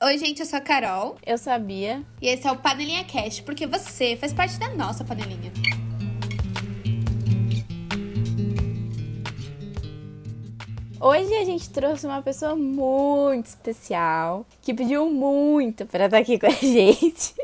Oi, gente, eu sou a Carol. Eu sabia. E esse é o Panelinha Cast, porque você faz parte da nossa panelinha. Hoje a gente trouxe uma pessoa muito especial, que pediu muito para estar aqui com a gente,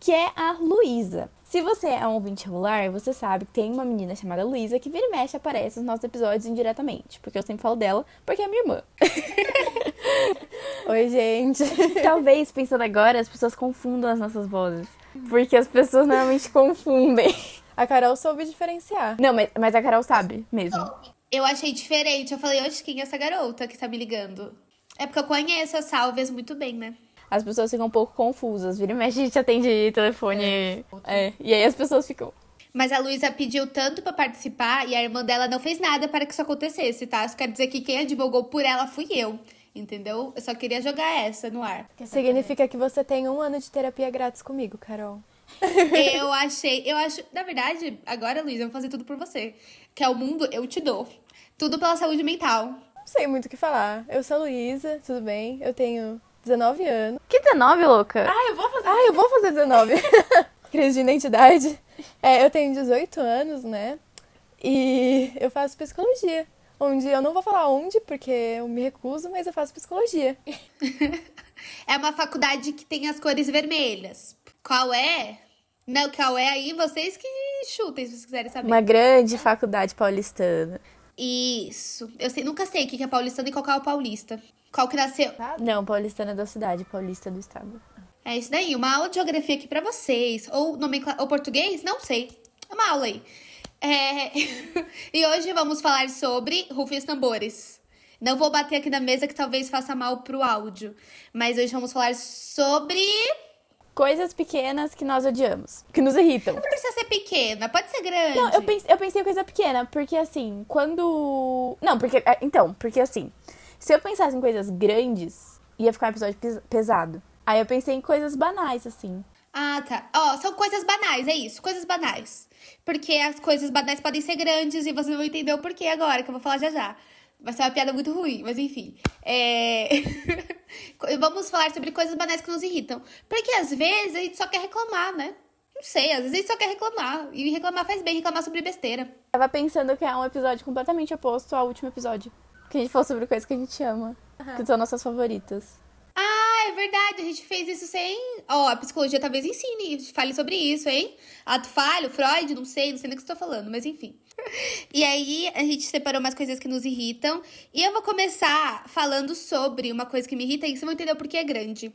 que é a Luísa. Se você é um ouvinte regular, você sabe que tem uma menina chamada Luísa que vira e mexe aparece nos nossos episódios indiretamente. Porque eu sempre falo dela, porque é minha irmã. Oi, gente. Talvez, pensando agora, as pessoas confundam as nossas vozes. Porque as pessoas normalmente confundem. A Carol soube diferenciar. Não, mas, mas a Carol sabe mesmo. Eu achei diferente. Eu falei, hoje quem é essa garota que tá me ligando? É porque eu conheço as salves muito bem, né? As pessoas ficam um pouco confusas. Vira e mexe, a gente atende telefone. É. é. E aí as pessoas ficam. Mas a Luísa pediu tanto para participar e a irmã dela não fez nada para que isso acontecesse, tá? Isso quer dizer que quem advogou por ela fui eu. Entendeu? Eu só queria jogar essa no ar. Significa que você tem um ano de terapia grátis comigo, Carol. eu achei, eu acho, na verdade, agora, Luísa, eu vou fazer tudo por você. Que é o mundo, eu te dou. Tudo pela saúde mental. Não sei muito o que falar. Eu sou a Luísa, tudo bem? Eu tenho 19 anos. Que 19, louca? Ah, eu vou fazer. Ah, eu vou fazer 19. Crise de identidade. É, eu tenho 18 anos, né? E eu faço psicologia. Onde eu não vou falar onde, porque eu me recuso, mas eu faço psicologia. é uma faculdade que tem as cores vermelhas. Qual é? Não, qual é aí? Vocês que chutem, se vocês quiserem saber. Uma grande faculdade paulistana. Isso. Eu sei, nunca sei o que é paulistano e qual é o paulista. Qual que nasceu? Não, paulistana da cidade, paulista do estado. É isso daí, uma aula de geografia aqui para vocês. Ou, nomencla... ou português? Não sei. É uma aula aí. É... e hoje vamos falar sobre Rufem os Tambores. Não vou bater aqui na mesa que talvez faça mal pro áudio. Mas hoje vamos falar sobre. Coisas pequenas que nós odiamos, que nos irritam. Não precisa ser pequena, pode ser grande. Não, eu pensei, eu pensei coisa pequena, porque assim, quando. Não, porque. É, então, porque assim, se eu pensasse em coisas grandes, ia ficar um episódio pesado. Aí eu pensei em coisas banais, assim. Ah, tá. Ó, oh, são coisas banais, é isso, coisas banais. Porque as coisas banais podem ser grandes e vocês vão entender o porquê agora, que eu vou falar já já. Vai ser uma piada muito ruim, mas enfim. É... Vamos falar sobre coisas banais que nos irritam. Porque às vezes a gente só quer reclamar, né? Não sei, às vezes a gente só quer reclamar. E reclamar faz bem, reclamar sobre besteira. Tava pensando que é um episódio completamente oposto ao último episódio. Que a gente falou sobre coisas que a gente ama. Uhum. Que são nossas favoritas. Ah, é verdade. A gente fez isso sem. Ó, oh, a psicologia talvez ensine, fale sobre isso, hein? Ato falho, Freud, não sei, não sei nem o que estou falando, mas enfim. E aí, a gente separou umas coisas que nos irritam. E eu vou começar falando sobre uma coisa que me irrita e vocês vão entender o porquê é grande.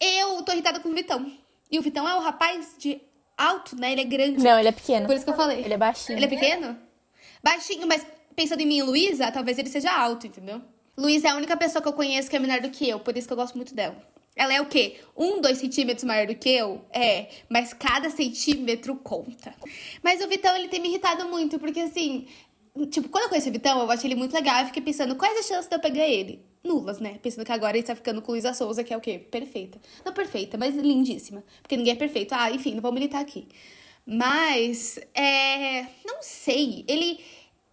Eu tô irritada com o Vitão. E o Vitão é o rapaz de alto, né? Ele é grande. Não, ele é pequeno. Por isso que eu falei. Ele é baixinho. Ele é pequeno? Baixinho, mas pensando em mim e Luísa, talvez ele seja alto, entendeu? Luísa é a única pessoa que eu conheço que é menor do que eu, por isso que eu gosto muito dela. Ela é o quê? Um, dois centímetros maior do que eu? É, mas cada centímetro conta. Mas o Vitão, ele tem me irritado muito, porque assim, tipo, quando eu conheci o Vitão, eu achei ele muito legal e fiquei pensando, quais as chances de eu pegar ele? Nulas, né? Pensando que agora ele tá ficando com Luísa Souza, que é o quê? Perfeita. Não perfeita, mas lindíssima. Porque ninguém é perfeito. Ah, enfim, não vou militar aqui. Mas, é. Não sei. Ele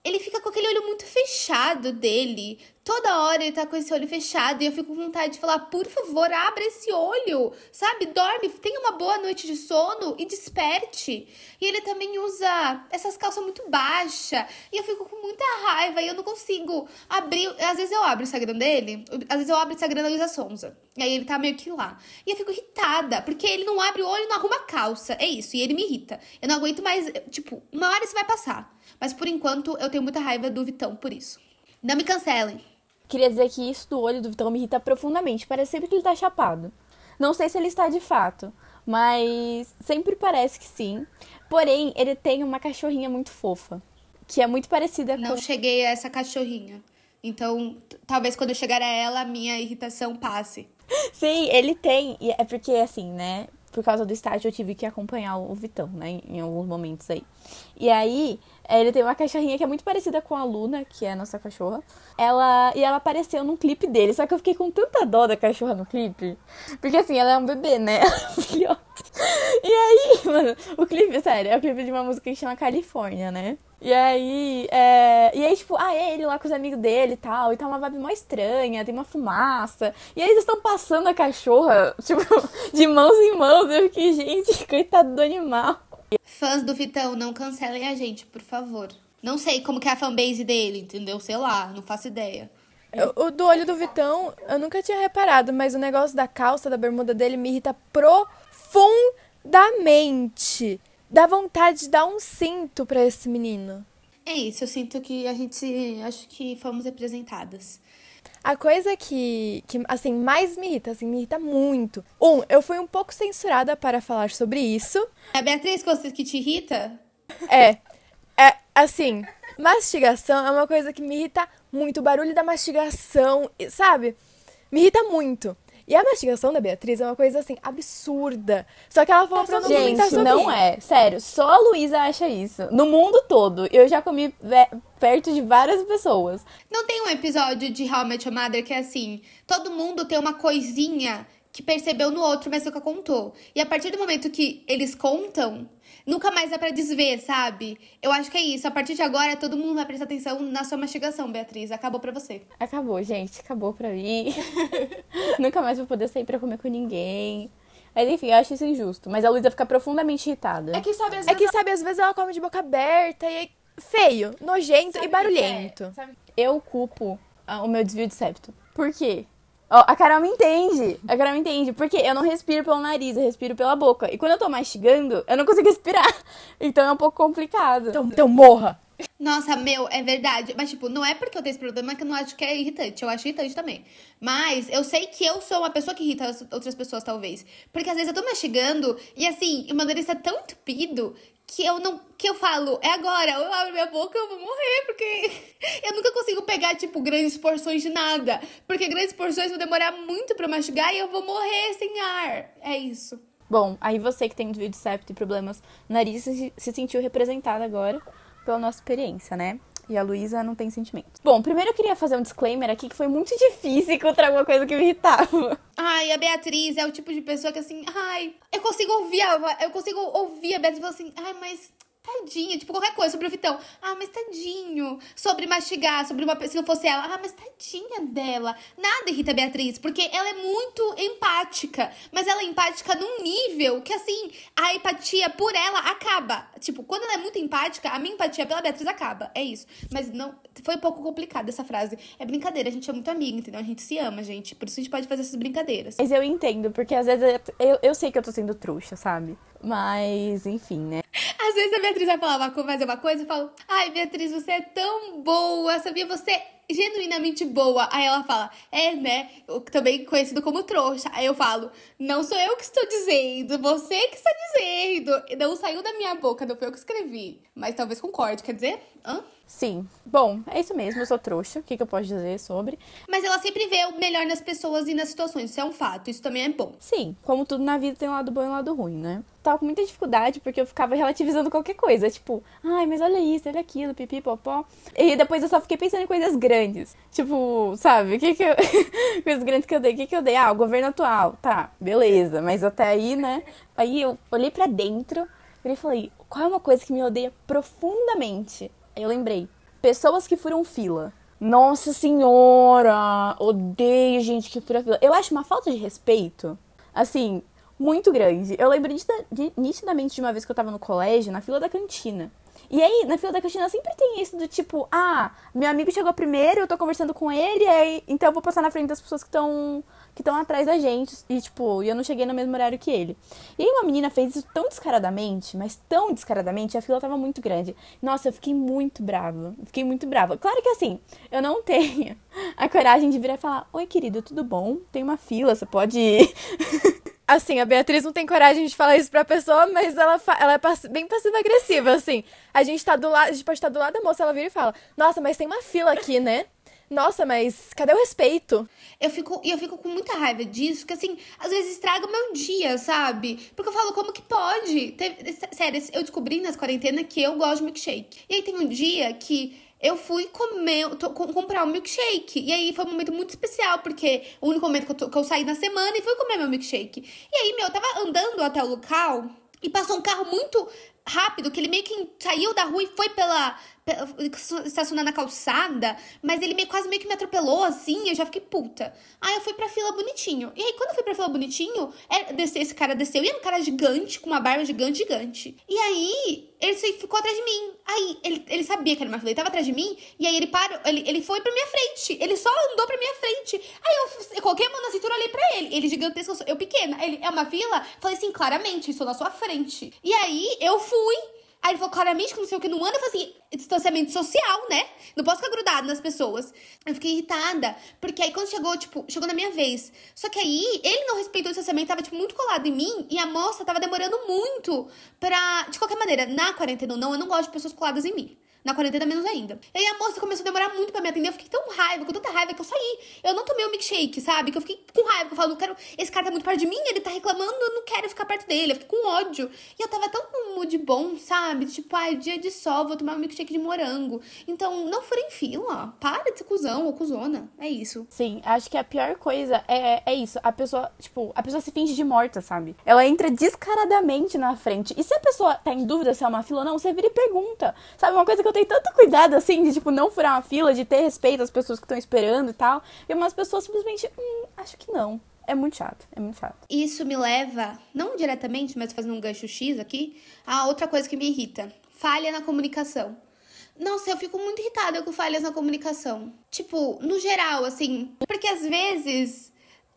ele fica com aquele olho muito fechado dele. Toda hora ele tá com esse olho fechado e eu fico com vontade de falar: por favor, abra esse olho, sabe? Dorme, tenha uma boa noite de sono e desperte. E ele também usa essas calças muito baixas e eu fico com muita raiva e eu não consigo abrir. Às vezes eu abro o Instagram dele, às vezes eu abro o Instagram da Luísa Sonza. E aí ele tá meio que lá. E eu fico irritada, porque ele não abre o olho e não arruma calça. É isso, e ele me irrita. Eu não aguento mais, tipo, uma hora isso vai passar. Mas por enquanto eu tenho muita raiva do Vitão por isso. Não me cancelem. Queria dizer que isso do olho do Vitão me irrita profundamente. Parece sempre que ele tá chapado. Não sei se ele está de fato, mas sempre parece que sim. Porém, ele tem uma cachorrinha muito fofa, que é muito parecida Não com. Não cheguei a essa cachorrinha. Então, talvez quando eu chegar a ela, a minha irritação passe. Sim, ele tem. E é porque, assim, né? Por causa do estágio, eu tive que acompanhar o Vitão, né? Em alguns momentos aí. E aí, é, ele tem uma cachorrinha que é muito parecida com a Luna, que é a nossa cachorra. Ela e ela apareceu num clipe dele, só que eu fiquei com tanta dó da cachorra no clipe, porque assim, ela é um bebê, né? Filhote. E aí, mano, o clipe, sério, é o clipe de uma música que chama Califórnia, né? E aí, é... e aí, tipo, ah, é ele lá com os amigos dele e tal, e tá uma vibe mó estranha, tem uma fumaça. E aí eles estão passando a cachorra, tipo, de mãos em mãos. Eu fiquei, gente, coitado do animal. Fãs do Vitão, não cancelem a gente, por favor. Não sei como que é a fanbase dele, entendeu? Sei lá, não faço ideia. O do olho do Vitão, eu nunca tinha reparado, mas o negócio da calça, da bermuda dele me irrita profundamente. Dá vontade de dar um cinto pra esse menino. É isso, eu sinto que a gente. Acho que fomos representadas. A coisa que, que, assim, mais me irrita, assim, me irrita muito. Um, eu fui um pouco censurada para falar sobre isso. A Beatriz, que que te irrita? É. É, assim, mastigação é uma coisa que me irrita muito. O barulho da mastigação, sabe? Me irrita muito. E a mastigação da Beatriz é uma coisa assim absurda. Só que ela falou pra não Gente, comentar sobre não é. Sério, só a Luísa acha isso. No mundo todo. Eu já comi perto de várias pessoas. Não tem um episódio de How I Met Your Mother que é assim: todo mundo tem uma coisinha que percebeu no outro, mas nunca contou. E a partir do momento que eles contam, nunca mais dá pra desver, sabe? Eu acho que é isso. A partir de agora, todo mundo vai prestar atenção na sua mastigação, Beatriz. Acabou pra você. Acabou, gente. Acabou pra mim. nunca mais vou poder sair pra comer com ninguém. Mas enfim, eu acho isso injusto. Mas a Luísa fica profundamente irritada. É que sabe, às vezes, é que, sabe, às vezes ela come de boca aberta e é feio, nojento sabe e barulhento. É? Eu culpo o meu desvio de septo. Por quê? Ó, a Carol me entende. A Carol me entende. Porque eu não respiro pelo nariz, eu respiro pela boca. E quando eu tô mastigando, eu não consigo respirar. Então é um pouco complicado. Então, então morra. Nossa, meu, é verdade. Mas, tipo, não é porque eu tenho esse problema que eu não acho que é irritante. Eu acho irritante também. Mas eu sei que eu sou uma pessoa que irrita outras pessoas, talvez. Porque às vezes eu tô mastigando e, assim, o meu nariz tá tão entupido que eu não. que eu falo, é agora, eu abro minha boca, eu vou morrer, porque eu nunca consigo pegar, tipo, grandes porções de nada. Porque grandes porções vão demorar muito pra mastigar e eu vou morrer sem ar. É isso. Bom, aí você que tem de septo e problemas nariz se, se sentiu representada agora pela nossa experiência, né? E a Luísa não tem sentimentos. Bom, primeiro eu queria fazer um disclaimer aqui que foi muito difícil encontrar alguma coisa que me irritava. Ai, a Beatriz é o tipo de pessoa que assim, ai, eu consigo ouvir a, eu consigo ouvir a Beatriz e falar assim, ai, mas Tadinha, tipo, qualquer coisa sobre o Vitão. Ah, mas tadinho. Sobre mastigar, sobre uma Se não fosse ela. Ah, mas tadinha dela. Nada irrita a Beatriz, porque ela é muito empática. Mas ela é empática num nível que, assim, a empatia por ela acaba. Tipo, quando ela é muito empática, a minha empatia pela Beatriz acaba. É isso. Mas não. Foi um pouco complicado essa frase. É brincadeira, a gente é muito amiga, entendeu? A gente se ama, gente. Por isso a gente pode fazer essas brincadeiras. Mas eu entendo, porque às vezes eu, eu sei que eu tô sendo trouxa, sabe? Mas, enfim, né? Às vezes a Beatriz vai falar uma, fazer uma coisa e fala: Ai, Beatriz, você é tão boa, sabia? Você genuinamente boa. Aí ela fala: É, né? Também conhecido como trouxa. Aí eu falo: Não sou eu que estou dizendo, você que está dizendo. Não saiu da minha boca, não foi eu que escrevi. Mas talvez concorde, quer dizer? Hã? Sim. Bom, é isso mesmo, eu sou trouxa. O que, que eu posso dizer sobre? Mas ela sempre vê o melhor nas pessoas e nas situações. Isso é um fato. Isso também é bom. Sim. Como tudo na vida tem um lado bom e um lado ruim, né? Tava com muita dificuldade porque eu ficava relativizando qualquer coisa. Tipo, ai, mas olha isso, olha aquilo, pipi, popó. E depois eu só fiquei pensando em coisas grandes. Tipo, sabe? O que que eu. coisas grandes que eu dei. O que que eu dei? Ah, o governo atual. Tá, beleza. Mas até aí, né? Aí eu olhei para dentro e falei, qual é uma coisa que me odeia profundamente? Aí eu lembrei, pessoas que furam fila. Nossa senhora, odeio gente que fura fila. Eu acho uma falta de respeito, assim, muito grande. Eu lembro nitidamente de uma vez que eu tava no colégio, na fila da cantina. E aí, na fila da cantina sempre tem isso do tipo, ah, meu amigo chegou primeiro, eu tô conversando com ele, aí, então eu vou passar na frente das pessoas que estão que estão atrás da gente. E, tipo, eu não cheguei no mesmo horário que ele. E aí uma menina fez isso tão descaradamente, mas tão descaradamente, a fila tava muito grande. Nossa, eu fiquei muito brava. Fiquei muito brava. Claro que assim, eu não tenho a coragem de virar e falar: Oi, querido, tudo bom? Tem uma fila, você pode. Assim, a Beatriz não tem coragem de falar isso pra pessoa, mas ela, ela é bem passiva-agressiva, assim. A gente tá do lado, a gente pode estar do lado da moça, ela vira e fala: Nossa, mas tem uma fila aqui, né? Nossa, mas cadê o respeito? Eu fico, eu fico com muita raiva disso, que assim, às vezes estraga o meu dia, sabe? Porque eu falo, como que pode? Teve, sério, eu descobri nas quarentenas que eu gosto de milkshake. E aí tem um dia que eu fui comer, comprar um milkshake. E aí foi um momento muito especial, porque o único momento que eu, que eu saí na semana e fui comer meu milkshake. E aí, meu, eu tava andando até o local e passou um carro muito rápido que ele meio que saiu da rua e foi pela estacionar na calçada, mas ele meio, quase meio que me atropelou, assim, eu já fiquei puta. Aí eu fui pra fila bonitinho. E aí, quando eu fui pra fila bonitinho, é, desceu, esse cara desceu, e era um cara gigante, com uma barba gigante, gigante. E aí, ele ficou atrás de mim. Aí, ele, ele sabia que era uma fila, ele tava atrás de mim, e aí ele parou, ele, ele foi pra minha frente. Ele só andou pra minha frente. Aí eu, eu coloquei a mão na cintura, olhei pra ele. Ele gigantesco, eu pequena. Ele, é uma fila? Falei assim, claramente, estou na sua frente. E aí, eu fui Aí ele falou claramente que não sei o que não anda. Eu falei assim, distanciamento social, né? Não posso ficar grudado nas pessoas. Eu fiquei irritada, porque aí quando chegou, tipo, chegou na minha vez. Só que aí ele não respeitou o distanciamento, tava, tipo, muito colado em mim e a moça tava demorando muito pra. De qualquer maneira, na quarentena não, eu não gosto de pessoas coladas em mim. Na quarentena, menos ainda. E aí a moça começou a demorar muito pra me atender. Eu fiquei tão raiva, com tanta raiva que eu saí. Eu não tomei o um milkshake, sabe? Que eu fiquei com raiva. Que eu falo, quero. Esse cara tá muito perto de mim, ele tá reclamando, eu não quero ficar perto dele. Eu fiquei com ódio. E eu tava tão um mood bom, sabe? Tipo, ai, dia de sol, vou tomar um milkshake de morango. Então, não furem fila. Para de ser cuzão ou cuzona. É isso. Sim, acho que a pior coisa é, é isso. A pessoa, tipo, a pessoa se finge de morta, sabe? Ela entra descaradamente na frente. E se a pessoa tá em dúvida se é uma fila ou não, você vira e pergunta. Sabe? Uma coisa que eu tenho tanto cuidado assim, de, tipo, não furar uma fila, de ter respeito às pessoas que estão esperando e tal. E umas pessoas simplesmente, hum, acho que não. É muito chato, é muito chato. Isso me leva, não diretamente, mas fazendo um gancho X aqui, a outra coisa que me irrita. Falha na comunicação. Nossa, eu fico muito irritada com falhas na comunicação. Tipo, no geral, assim. Porque às vezes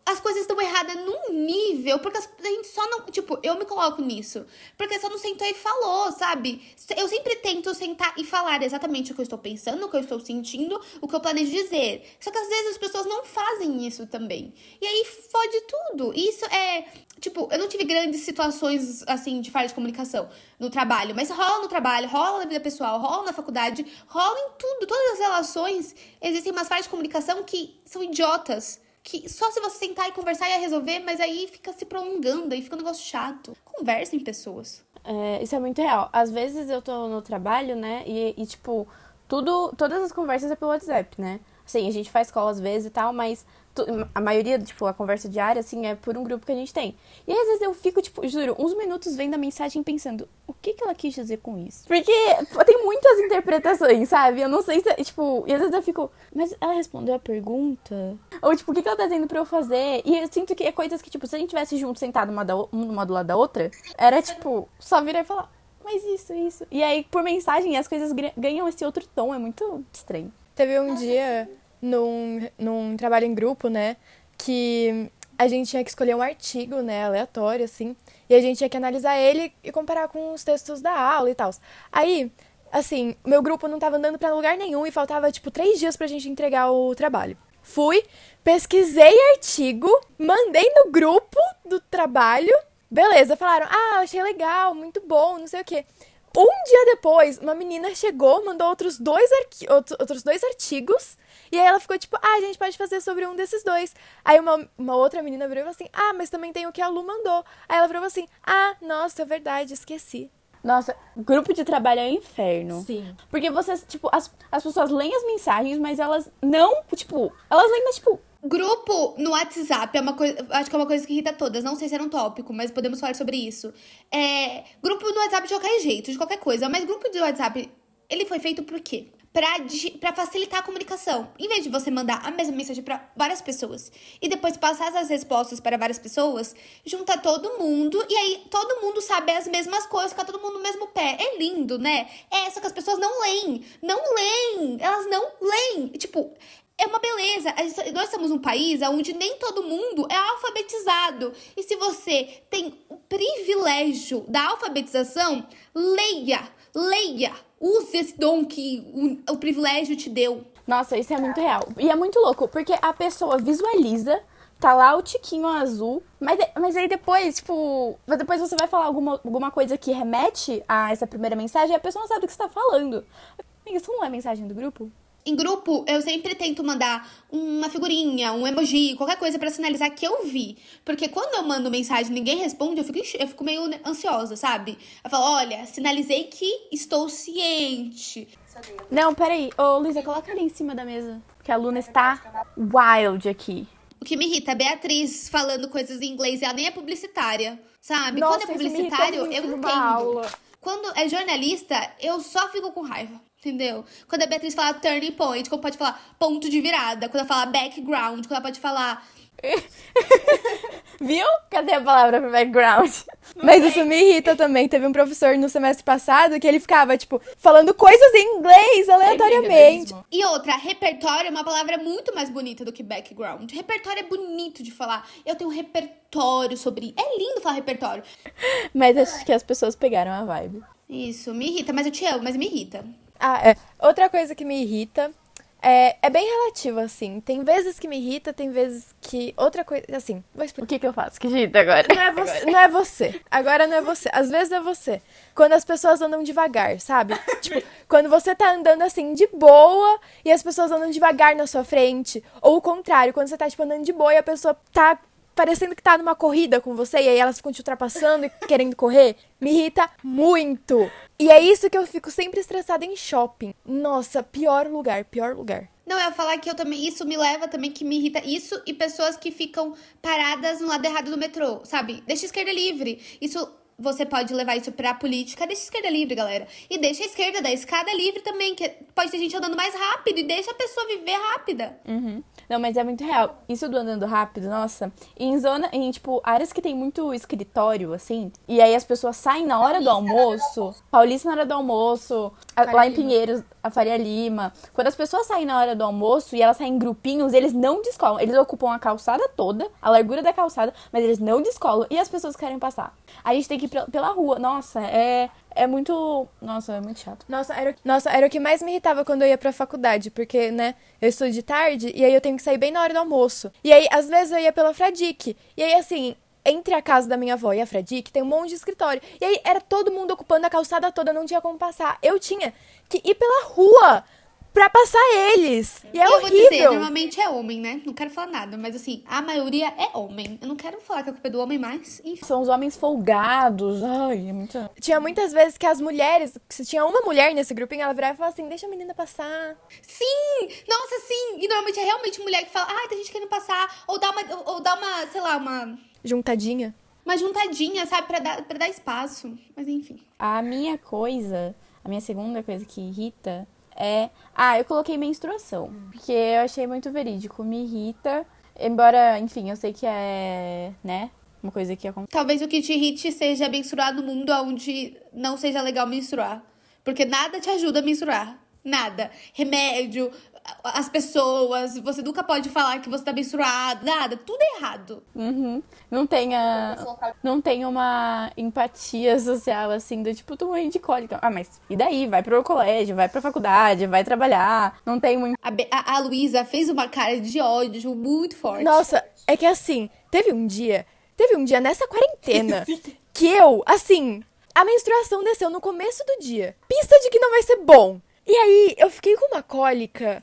as coisas estão erradas num nível, porque a gente só não. Tipo, eu me coloco nisso. Porque só não sentou e falou, sabe? Eu sempre tento sentar e falar exatamente o que eu estou pensando, o que eu estou sentindo, o que eu planejo dizer. Só que às vezes as pessoas não fazem isso também. E aí fode tudo. Isso é. Tipo, eu não tive grandes situações, assim, de falha de comunicação no trabalho, mas rola no trabalho, rola na vida pessoal, rola na faculdade, rola em tudo, todas as relações. Existem umas falhas de comunicação que são idiotas que só se você sentar e conversar ia resolver, mas aí fica se prolongando, aí fica um negócio chato. Conversa em pessoas. É, isso é muito real. Às vezes eu tô no trabalho, né, e, e tipo, tudo, todas as conversas é pelo WhatsApp, né? Assim, a gente faz call às vezes e tal, mas a maioria, tipo, a conversa diária, assim, é por um grupo que a gente tem. E aí, às vezes eu fico, tipo, juro, uns minutos vendo a mensagem pensando, o que que ela quis dizer com isso? Porque tem muitas interpretações, sabe? Eu não sei se, tipo, e às vezes eu fico, mas ela respondeu a pergunta? Ou, tipo, o que que ela tá dizendo pra eu fazer? E eu sinto que é coisas que, tipo, se a gente tivesse junto, sentado uma, da, uma do lado da outra, era, tipo, só virar e falar, mas isso, isso. E aí, por mensagem, as coisas ganham esse outro tom, é muito estranho. Teve um dia num, num trabalho em grupo, né? Que a gente tinha que escolher um artigo, né, aleatório, assim, e a gente tinha que analisar ele e comparar com os textos da aula e tal. Aí, assim, meu grupo não tava andando para lugar nenhum e faltava, tipo, três dias pra gente entregar o trabalho. Fui, pesquisei artigo, mandei no grupo do trabalho, beleza, falaram, ah, achei legal, muito bom, não sei o quê. Um dia depois, uma menina chegou, mandou outros dois, outros dois artigos e aí ela ficou tipo, ah, a gente pode fazer sobre um desses dois. Aí uma, uma outra menina virou assim, ah, mas também tem o que a Lu mandou. Aí ela virou assim, ah, nossa, é verdade, esqueci. Nossa, grupo de trabalho é um inferno. Sim. Porque vocês, tipo, as, as pessoas leem as mensagens, mas elas não, tipo, elas leem, mas, tipo, Grupo no WhatsApp é uma coisa. Acho que é uma coisa que irrita todas. Não sei se era um tópico, mas podemos falar sobre isso. É, grupo no WhatsApp de qualquer jeito, de qualquer coisa. Mas grupo de WhatsApp, ele foi feito por quê? Para facilitar a comunicação. Em vez de você mandar a mesma mensagem para várias pessoas e depois passar essas respostas para várias pessoas, junta todo mundo e aí todo mundo sabe as mesmas coisas, fica todo mundo no mesmo pé. É lindo, né? É, só que as pessoas não leem. Não leem. Elas não leem. Tipo, é uma beleza. Nós estamos num país onde nem todo mundo é alfabetizado. E se você tem o privilégio da alfabetização, leia, leia use esse dom que o, o privilégio te deu. Nossa, isso é muito real. E é muito louco, porque a pessoa visualiza tá lá o tiquinho azul, mas, mas aí depois, tipo, depois você vai falar alguma, alguma coisa que remete a essa primeira mensagem e a pessoa não sabe o que você tá falando. Isso não é mensagem do grupo? Em grupo, eu sempre tento mandar uma figurinha, um emoji, qualquer coisa para sinalizar que eu vi. Porque quando eu mando mensagem e ninguém responde, eu fico, eu fico meio ansiosa, sabe? Eu falo, olha, sinalizei que estou ciente. Não, peraí. Ô, Luísa, coloca ali em cima da mesa. Que a Luna está wild aqui. O que me irrita é Beatriz falando coisas em inglês e ela nem é publicitária, sabe? Nossa, quando é publicitário, eu entendo. Aula. Quando é jornalista, eu só fico com raiva. Entendeu? Quando a Beatriz fala turning point, como pode falar ponto de virada. Quando ela fala background, quando ela pode falar. Viu? Cadê a palavra pro background? Mas isso me irrita também. Teve um professor no semestre passado que ele ficava, tipo, falando coisas em inglês aleatoriamente. E outra, repertório é uma palavra muito mais bonita do que background. Repertório é bonito de falar. Eu tenho um repertório sobre. É lindo falar repertório. Mas acho que as pessoas pegaram a vibe. Isso, me irrita, mas eu te amo, mas me irrita. Ah, é. Outra coisa que me irrita é, é bem relativo, assim. Tem vezes que me irrita, tem vezes que. Outra coisa. Assim, vou explicar. O que, que eu faço? Que irrita agora? Não é, você, não é você. Agora não é você. Às vezes é você. Quando as pessoas andam devagar, sabe? tipo, quando você tá andando assim de boa e as pessoas andam devagar na sua frente. Ou o contrário, quando você tá, tipo, andando de boa e a pessoa tá parecendo que tá numa corrida com você e aí elas ficam te ultrapassando e querendo correr, me irrita muito. E é isso que eu fico sempre estressada em shopping. Nossa, pior lugar, pior lugar. Não, eu ia falar que eu também. Isso me leva também que me irrita. Isso e pessoas que ficam paradas no lado errado do metrô, sabe? Deixa a esquerda livre. Isso você pode levar isso pra política, deixa a esquerda livre, galera. E deixa a esquerda da escada livre também, que pode ter gente andando mais rápido e deixa a pessoa viver rápida. Uhum. Não, mas é muito real. Isso do andando rápido, nossa. Em zona, em tipo, áreas que tem muito escritório, assim, e aí as pessoas saem na hora do almoço, Paulista na hora do almoço, a, lá em Pinheiros, a Faria Lima. Quando as pessoas saem na hora do almoço e elas saem em grupinhos, eles não descolam. Eles ocupam a calçada toda, a largura da calçada, mas eles não descolam e as pessoas querem passar. A gente tem que pela rua. Nossa, é, é muito. Nossa, é muito chato. Nossa era, nossa, era o que mais me irritava quando eu ia pra faculdade, porque, né, eu estudo de tarde e aí eu tenho que sair bem na hora do almoço. E aí, às vezes, eu ia pela Fradique. E aí, assim, entre a casa da minha avó e a Fradique tem um monte de escritório. E aí era todo mundo ocupando a calçada toda, não tinha como passar. Eu tinha que ir pela rua pra passar eles. E é eu horrível. vou dizer, normalmente é homem, né? Não quero falar nada, mas assim, a maioria é homem. Eu não quero falar que a culpa é do homem, mas enfim. São os homens folgados. Ai, é muito. Tinha muitas vezes que as mulheres, se tinha uma mulher nesse grupinho, ela virava e falava assim: deixa a menina passar. Sim! Nossa, sim! E normalmente é realmente mulher que fala, ah, tem gente querendo passar. Ou dá uma, ou dá uma sei lá, uma. Juntadinha. Uma juntadinha, sabe? Pra dar, pra dar espaço. Mas enfim. A minha coisa, a minha segunda coisa que irrita é. Ah, eu coloquei menstruação. Porque eu achei muito verídico. Me irrita. Embora, enfim, eu sei que é. né? Uma coisa que acontece. Talvez o que te irrite seja menstruar no mundo onde não seja legal menstruar. Porque nada te ajuda a menstruar. Nada. Remédio, as pessoas, você nunca pode falar que você tá menstruado, nada, tudo errado. Uhum. Não tem a, não tem uma empatia social assim do tipo, tô morrendo de cólica. Ah, mas e daí? Vai pro colégio, vai pra faculdade, vai trabalhar. Não tem muito. A, a, a Luísa fez uma cara de ódio muito forte. Nossa, é que assim, teve um dia, teve um dia nessa quarentena que eu, assim, a menstruação desceu no começo do dia. Pista de que não vai ser bom. E aí eu fiquei com uma cólica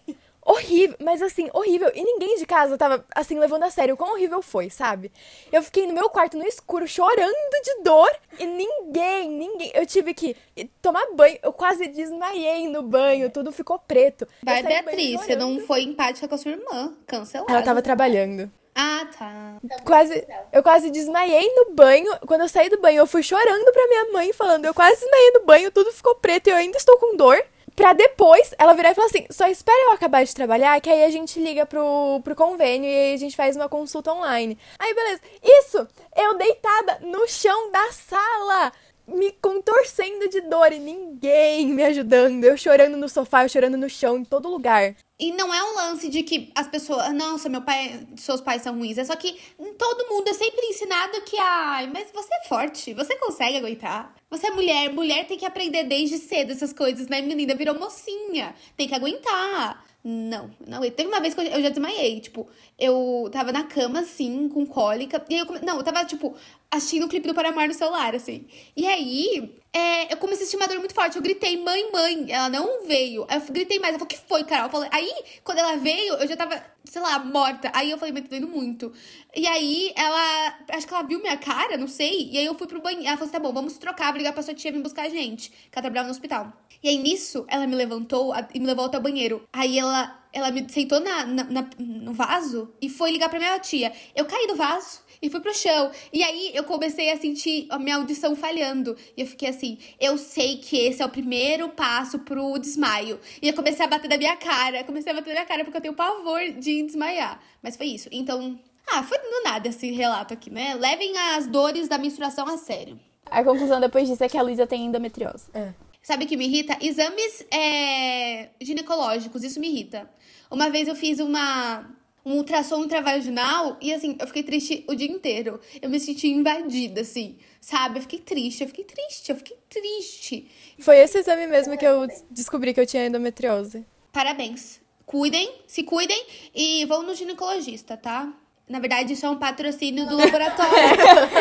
horrível, mas assim, horrível. E ninguém de casa tava, assim, levando a sério o quão horrível foi, sabe? Eu fiquei no meu quarto no escuro chorando de dor e ninguém, ninguém. Eu tive que tomar banho. Eu quase desmaiei no banho, tudo ficou preto. Vai, Beatriz, você não foi empática com a sua irmã. Cancelada. Ela tava trabalhando. Ah, tá. Quase, eu quase desmaiei no banho. Quando eu saí do banho, eu fui chorando pra minha mãe, falando: Eu quase desmaiei no banho, tudo ficou preto e eu ainda estou com dor. Pra depois ela virar e falar assim: Só espera eu acabar de trabalhar, que aí a gente liga pro, pro convênio e a gente faz uma consulta online. Aí, beleza. Isso, eu deitada no chão da sala. Me contorcendo de dor e ninguém me ajudando. Eu chorando no sofá, eu chorando no chão, em todo lugar. E não é um lance de que as pessoas. Nossa, meu pai, seus pais são ruins. É só que todo mundo é sempre ensinado que, ai, mas você é forte, você consegue aguentar. Você é mulher, mulher tem que aprender desde cedo essas coisas, né? Menina virou mocinha, tem que aguentar. Não, não. Teve uma vez que eu já desmaiei. Tipo, eu tava na cama, assim, com cólica. E aí eu come... Não, eu tava, tipo, assistindo o clipe do Paramar no celular, assim. E aí, é, eu comecei a sentir uma dor muito forte. Eu gritei, mãe, mãe. Ela não veio. Eu gritei mais. Ela falou, o que foi, Carol? Eu falei, aí, quando ela veio, eu já tava, sei lá, morta. Aí eu falei, mas tá doendo muito. E aí, ela, acho que ela viu minha cara, não sei. E aí eu fui pro banheiro. Ela falou assim, tá bom, vamos trocar, vou ligar pra sua tia vir buscar a gente. Que ela trabalhava no hospital. E aí, nisso, ela me levantou e me levou até o banheiro. Aí ela, ela me sentou na, na- na- no vaso e foi ligar pra minha tia. Eu caí do vaso e fui pro chão. E aí eu comecei a sentir a minha audição falhando. E eu fiquei assim, eu sei que esse é o primeiro passo pro desmaio. E eu comecei a bater na minha cara, comecei a bater na minha cara porque eu tenho pavor de desmaiar. Mas foi isso. Então, ah, foi do nada esse relato aqui, né? Levem as dores da menstruação a sério. A conclusão depois disso é que a Luísa tem endometriose. É. Sabe o que me irrita? Exames é, ginecológicos, isso me irrita. Uma vez eu fiz uma, um ultrassom intravaginal e assim, eu fiquei triste o dia inteiro. Eu me senti invadida, assim, sabe? Eu fiquei triste, eu fiquei triste, eu fiquei triste. Foi esse exame mesmo que eu descobri que eu tinha endometriose. Parabéns. Cuidem, se cuidem e vão no ginecologista, tá? Na verdade, isso é um patrocínio do laboratório.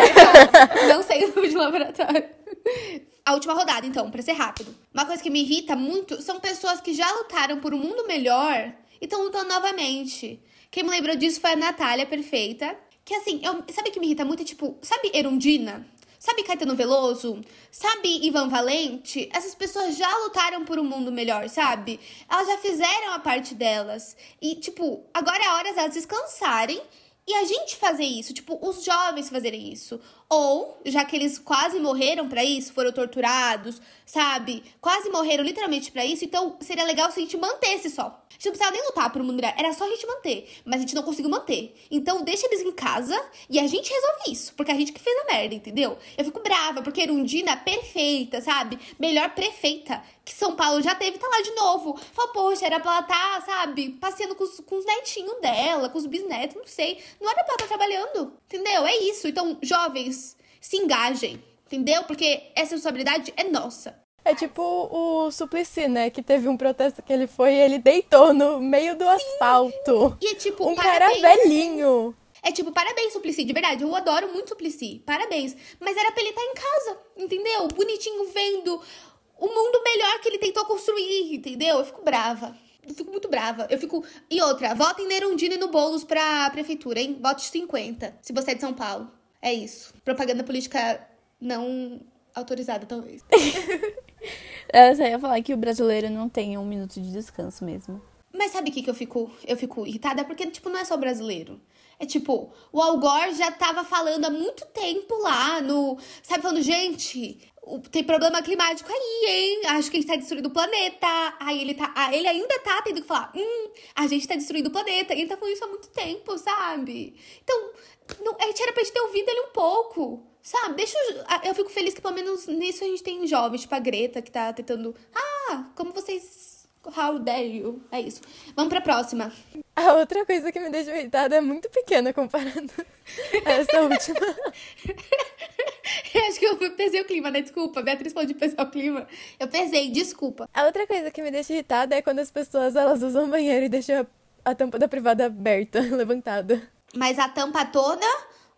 Não sei o nome de laboratório. A última rodada, então, pra ser rápido. Uma coisa que me irrita muito são pessoas que já lutaram por um mundo melhor e estão lutando novamente. Quem me lembrou disso foi a Natália Perfeita. Que assim, eu, sabe que me irrita muito? Tipo, sabe Erundina? Sabe Caetano Veloso? Sabe Ivan Valente? Essas pessoas já lutaram por um mundo melhor, sabe? Elas já fizeram a parte delas. E, tipo, agora é hora delas descansarem e a gente fazer isso, tipo, os jovens fazerem isso. Ou, já que eles quase morreram para isso, foram torturados, sabe? Quase morreram literalmente para isso, então seria legal se a gente mantesse só. A gente não precisava nem lutar um mundo melhor, era só a gente manter. Mas a gente não conseguiu manter. Então deixa eles em casa e a gente resolve isso. Porque a gente que fez a merda, entendeu? Eu fico brava, porque Erundina perfeita, sabe? Melhor prefeita que São Paulo já teve, tá lá de novo. Fala, poxa, era pra ela tá, sabe, passeando com os, com os netinhos dela, com os bisnetos, não sei. Não era pra ela tá trabalhando, entendeu? É isso. Então, jovens, se engajem, entendeu? Porque essa responsabilidade é nossa. É tipo o Suplicy, né? Que teve um protesto que ele foi e ele deitou no meio do Sim. asfalto. E é tipo, um parabéns. cara velhinho. É tipo, parabéns, Suplicy, de verdade. Eu adoro muito Suplicy. Parabéns. Mas era pra ele estar tá em casa, entendeu? Bonitinho, vendo o mundo melhor que ele tentou construir, entendeu? Eu fico brava. Eu fico muito brava. Eu fico. E outra, votem no Erundina e no Boulos pra prefeitura, hein? Vote 50, se você é de São Paulo. É isso. Propaganda política não autorizada, talvez. eu só ia falar que o brasileiro não tem um minuto de descanso mesmo. Mas sabe o que, que eu fico, eu fico irritada? Porque, tipo, não é só brasileiro. É tipo, o Al Gore já tava falando há muito tempo lá no. Sabe, falando, gente, tem problema climático aí, hein? Acho que a gente tá destruindo o planeta. Aí ele tá. Ah, ele ainda tá tendo que falar, hum, a gente tá destruindo o planeta. E ele tá falando isso há muito tempo, sabe? Então, não, a gente era pra gente ter ouvido ele um pouco. Sabe? Deixa eu, eu fico feliz que pelo menos nisso a gente tem jovens, tipo a Greta, que tá tentando. Ah, como vocês How dare you? É isso. Vamos pra próxima. A outra coisa que me deixa irritada é muito pequena comparando a essa última. eu acho que eu pesei o clima, né? Desculpa. Beatriz falou de pesar o clima. Eu pesei, desculpa. A outra coisa que me deixa irritada é quando as pessoas elas usam o banheiro e deixam a, a tampa da privada aberta, levantada. Mas a tampa toda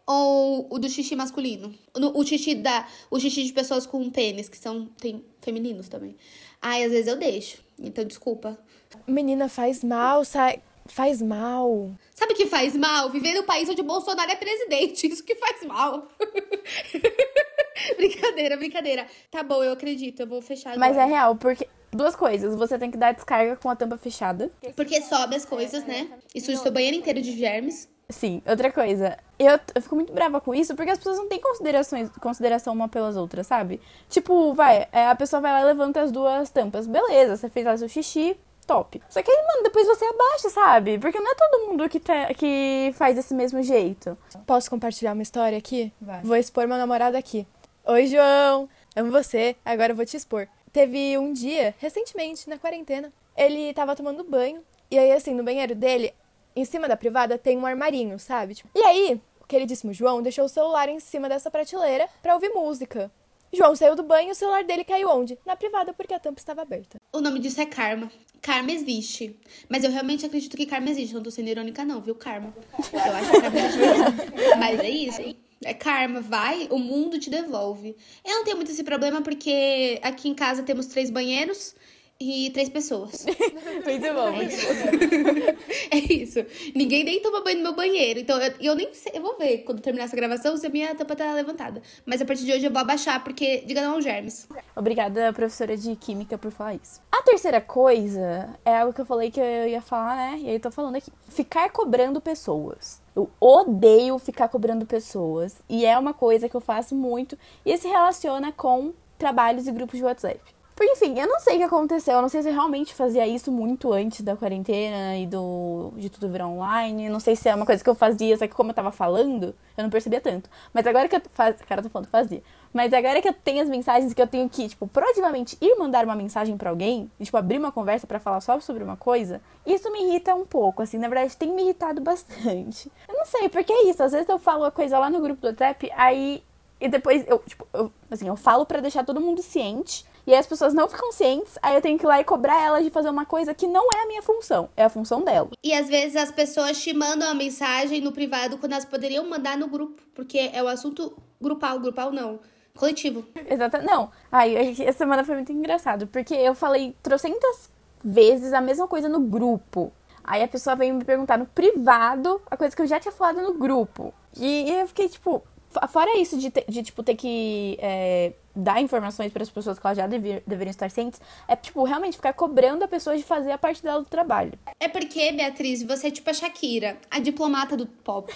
ou o do xixi masculino? O, o xixi da. O xixi de pessoas com pênis, que são. Tem femininos também. Ai, às vezes eu deixo. Então, desculpa. Menina, faz mal, sai. Faz mal. Sabe o que faz mal? Viver no país onde Bolsonaro é presidente. Isso que faz mal. brincadeira, brincadeira. Tá bom, eu acredito. Eu vou fechar agora. Mas é real, porque. Duas coisas. Você tem que dar descarga com a tampa fechada. Porque sobe as coisas, né? E suja seu banheiro inteiro de germes. Sim, outra coisa. Eu, eu fico muito brava com isso porque as pessoas não têm considerações, consideração uma pelas outras, sabe? Tipo, vai, é, a pessoa vai lá e levanta as duas tampas. Beleza, você fez lá seu xixi, top. Só que aí, mano, depois você abaixa, sabe? Porque não é todo mundo que, tá, que faz desse mesmo jeito. Posso compartilhar uma história aqui? Vai. Vou expor meu namorado aqui. Oi, João! Amo você, agora eu vou te expor. Teve um dia, recentemente, na quarentena, ele tava tomando banho. E aí, assim, no banheiro dele, em cima da privada tem um armarinho, sabe? Tipo, e aí, o queridíssimo João deixou o celular em cima dessa prateleira para ouvir música. João saiu do banho e o celular dele caiu onde? Na privada, porque a tampa estava aberta. O nome disso é karma. Karma existe. Mas eu realmente acredito que karma existe. Não tô sendo irônica, não, viu? Karma. Eu acho que karma existe Mas é isso. É karma, vai, o mundo te devolve. Eu não tenho muito esse problema porque aqui em casa temos três banheiros e três pessoas. muito bom, muito bom. é isso. Ninguém nem toma banho no meu banheiro. Então, eu, eu nem sei. Eu vou ver quando terminar essa gravação se a minha tampa tá levantada. Mas a partir de hoje eu vou abaixar, porque diga não aos germes. Obrigada, professora de Química, por falar isso. A terceira coisa é algo que eu falei que eu ia falar, né? E aí eu tô falando aqui. Ficar cobrando pessoas. Eu odeio ficar cobrando pessoas. E é uma coisa que eu faço muito. E se relaciona com trabalhos e grupos de WhatsApp. Porque, enfim, eu não sei o que aconteceu. Eu não sei se eu realmente fazia isso muito antes da quarentena e do de tudo virar online. Eu não sei se é uma coisa que eu fazia, só que como eu tava falando, eu não percebia tanto. Mas agora que eu faz, cara, tô falando fazia. Mas agora que eu tenho as mensagens que eu tenho que, tipo, proativamente ir mandar uma mensagem para alguém, e, tipo, abrir uma conversa para falar só sobre uma coisa, isso me irrita um pouco, assim, na verdade tem me irritado bastante. Eu não sei, porque é isso, às vezes eu falo uma coisa lá no grupo do WhatsApp, aí e depois eu, tipo, eu, assim, eu falo para deixar todo mundo ciente, e aí as pessoas não ficam cientes, aí eu tenho que ir lá e cobrar elas de fazer uma coisa que não é a minha função, é a função dela. E às vezes as pessoas te mandam a mensagem no privado quando elas poderiam mandar no grupo, porque é o assunto grupal, grupal não. Coletivo. Exato. Não. Aí, essa semana foi muito engraçado, porque eu falei trocentas vezes a mesma coisa no grupo. Aí a pessoa veio me perguntar no privado a coisa que eu já tinha falado no grupo. E eu fiquei, tipo, fora isso de, de tipo, ter que é, dar informações para as pessoas que elas já dever, deveriam estar cientes, é, tipo, realmente ficar cobrando a pessoa de fazer a parte dela do trabalho. É porque, Beatriz, você é tipo a Shakira, a diplomata do pop,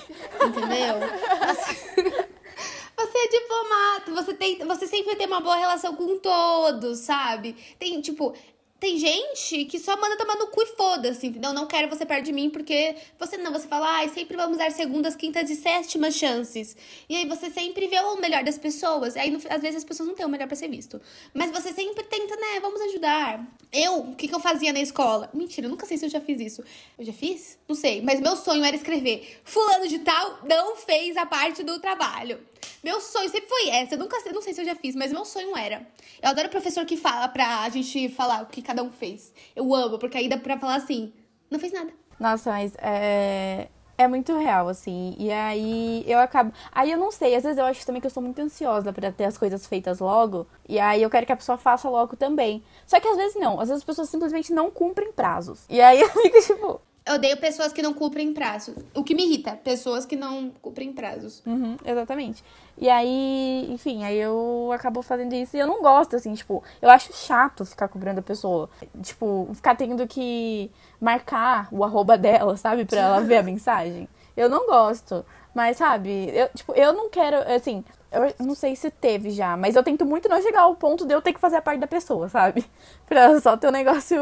entendeu? Você é diplomata, você, tem, você sempre tem uma boa relação com todos, sabe? Tem, tipo, tem gente que só manda tomar no cu e foda-se, entendeu? Não quero você perto de mim porque você não, você fala, ai, ah, sempre vamos dar segundas, quintas e sétimas chances. E aí você sempre vê o melhor das pessoas. Aí às vezes as pessoas não têm o melhor pra ser visto. Mas você sempre tenta, né, vamos ajudar. Eu, o que, que eu fazia na escola? Mentira, eu nunca sei se eu já fiz isso. Eu já fiz? Não sei. Mas meu sonho era escrever: Fulano de Tal não fez a parte do trabalho. Meu sonho sempre foi essa. Eu nunca eu não sei se eu já fiz, mas meu sonho era. Eu adoro o professor que fala pra gente falar o que cada um fez. Eu amo, porque aí dá pra falar assim: não fez nada. Nossa, mas é. É muito real, assim. E aí eu acabo. Aí eu não sei, às vezes eu acho também que eu sou muito ansiosa para ter as coisas feitas logo. E aí eu quero que a pessoa faça logo também. Só que às vezes não. Às vezes as pessoas simplesmente não cumprem prazos. E aí eu fico tipo. Eu odeio pessoas que não cumprem prazos. O que me irrita, pessoas que não cumprem prazos. Uhum, exatamente. E aí, enfim, aí eu acabo fazendo isso e eu não gosto, assim, tipo, eu acho chato ficar cobrando a pessoa. Tipo, ficar tendo que marcar o arroba dela, sabe, pra ela ver a mensagem. Eu não gosto. Mas, sabe, eu, tipo, eu não quero, assim, eu não sei se teve já, mas eu tento muito não chegar ao ponto de eu ter que fazer a parte da pessoa, sabe? Pra só ter um negócio.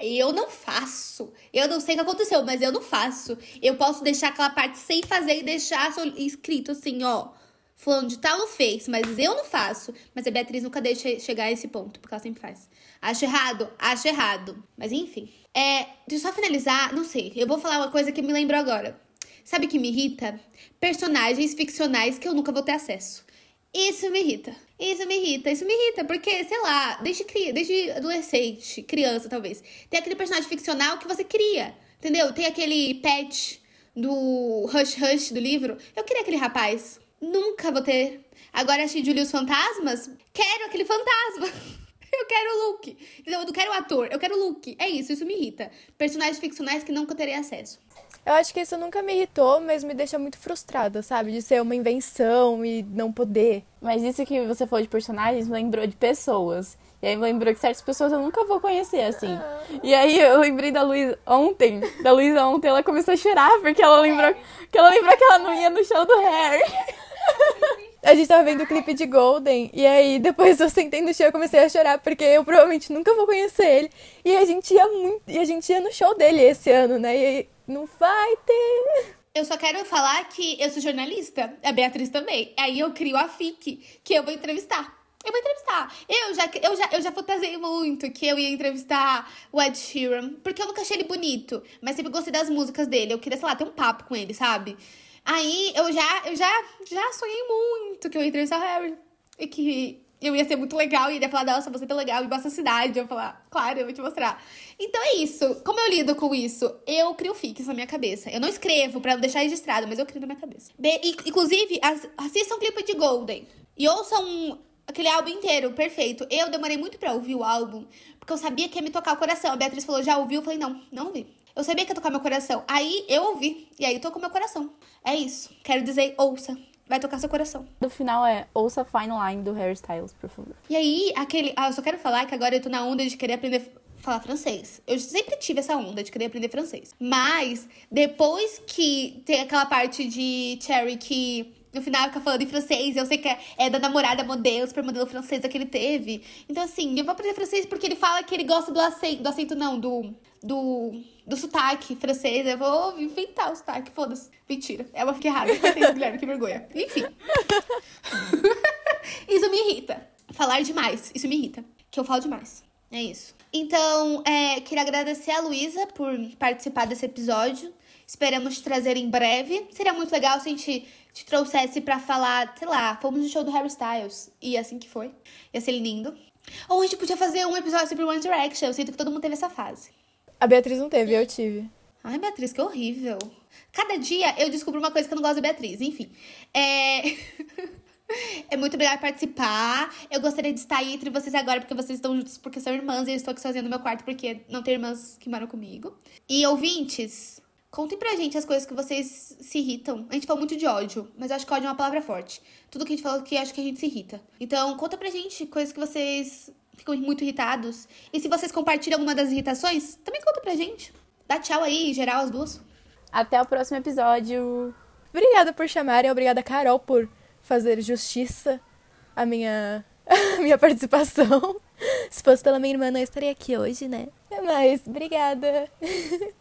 Eu não faço. Eu não sei o que aconteceu, mas eu não faço. Eu posso deixar aquela parte sem fazer e deixar escrito assim, ó. Fulano de tal fez, mas eu não faço. Mas a Beatriz nunca deixa chegar a esse ponto, porque ela sempre faz. Acho errado? Acho errado. Mas enfim. É, deixa eu só finalizar, não sei. Eu vou falar uma coisa que me lembrou agora. Sabe que me irrita? Personagens ficcionais que eu nunca vou ter acesso. Isso me irrita. Isso me irrita. Isso me irrita, porque, sei lá, desde, desde adolescente, criança talvez, tem aquele personagem ficcional que você cria. Entendeu? Tem aquele pet do Hush Hush do livro. Eu queria aquele rapaz. Nunca vou ter. Agora achei Julia os fantasmas. Quero aquele fantasma. Eu quero o look. Entendeu? Eu não quero o ator, eu quero o look. É isso, isso me irrita. Personagens ficcionais que nunca terei acesso. Eu acho que isso nunca me irritou, mas me deixa muito frustrada, sabe? De ser uma invenção e não poder. Mas isso que você falou de personagens me lembrou de pessoas. E aí me lembrou que certas pessoas eu nunca vou conhecer, assim. Ah. E aí eu lembrei da Luísa ontem. Da Luísa ontem, ela começou a chorar porque ela lembrou que ela lembrou que ela não ia no show do Harry. A gente tava vendo o clipe de Golden, e aí depois eu sentei no show e comecei a chorar, porque eu provavelmente nunca vou conhecer ele. E a gente ia muito. E a gente ia no show dele esse ano, né? E aí, não vai ter. Eu só quero falar que eu sou jornalista, a Beatriz também. Aí eu crio a FIC, que eu vou entrevistar. Eu vou entrevistar. Eu já, eu já, eu já fantasiei muito que eu ia entrevistar o Ed Sheeran, porque eu nunca achei ele bonito, mas sempre gostei das músicas dele. Eu queria, sei lá, ter um papo com ele, sabe? Aí eu já, eu já, já sonhei muito que eu ia entrevistar o Harry. E que eu ia ser muito legal e ele ia falar, nossa, você tão legal, e nossa cidade. Eu ia falar, claro, eu vou te mostrar. Então é isso. Como eu lido com isso? Eu crio fix na minha cabeça. Eu não escrevo pra deixar registrado, mas eu crio na minha cabeça. Inclusive, as, assistam o clipe de Golden. E ouçam aquele álbum inteiro, perfeito. Eu demorei muito pra ouvir o álbum, porque eu sabia que ia me tocar o coração. A Beatriz falou, já ouviu? Eu falei, não, não ouvi. Eu sabia que ia tocar meu coração. Aí eu ouvi. E aí tocou meu coração. É isso. Quero dizer, ouça. Vai tocar seu coração. No final é ouça Fine Line do Harry Styles, por favor. E aí, aquele. Ah, eu só quero falar que agora eu tô na onda de querer aprender falar francês. Eu sempre tive essa onda de querer aprender francês. Mas, depois que tem aquela parte de Cherry que no final fica falando em francês, eu sei que é, é da namorada modelo, super modelo francesa que ele teve. Então, assim, eu vou aprender francês porque ele fala que ele gosta do acento, do acento não, do, do, do sotaque francês. Eu vou inventar o sotaque, foda-se. Mentira, é uma fiquei errada. Guilherme, que vergonha. Enfim. isso me irrita. Falar demais, isso me irrita. Que eu falo demais. É isso. Então, é, queria agradecer a Luísa por participar desse episódio. Esperamos te trazer em breve. Seria muito legal se a gente te trouxesse para falar, sei lá, fomos no show do Harry Styles. E assim que foi. Ia ser lindo. Ou a gente podia fazer um episódio sobre One Direction. Eu sinto que todo mundo teve essa fase. A Beatriz não teve, eu tive. Ai, Beatriz, que horrível. Cada dia eu descubro uma coisa que eu não gosto da Beatriz. Enfim. É. É muito obrigada por participar. Eu gostaria de estar aí entre vocês agora, porque vocês estão juntos porque são irmãs e eu estou aqui sozinha no meu quarto porque não tem irmãs que moram comigo. E ouvintes, contem pra gente as coisas que vocês se irritam. A gente falou muito de ódio, mas acho que ódio é uma palavra forte. Tudo que a gente falou aqui, acho que a gente se irrita. Então, conta pra gente coisas que vocês ficam muito irritados. E se vocês compartilham alguma das irritações, também conta pra gente. Dá tchau aí, geral, as duas. Até o próximo episódio. Obrigada por chamarem, obrigada, Carol, por fazer justiça à minha, à minha participação. Se fosse pela minha irmã, não estaria aqui hoje, né? Mas, obrigada.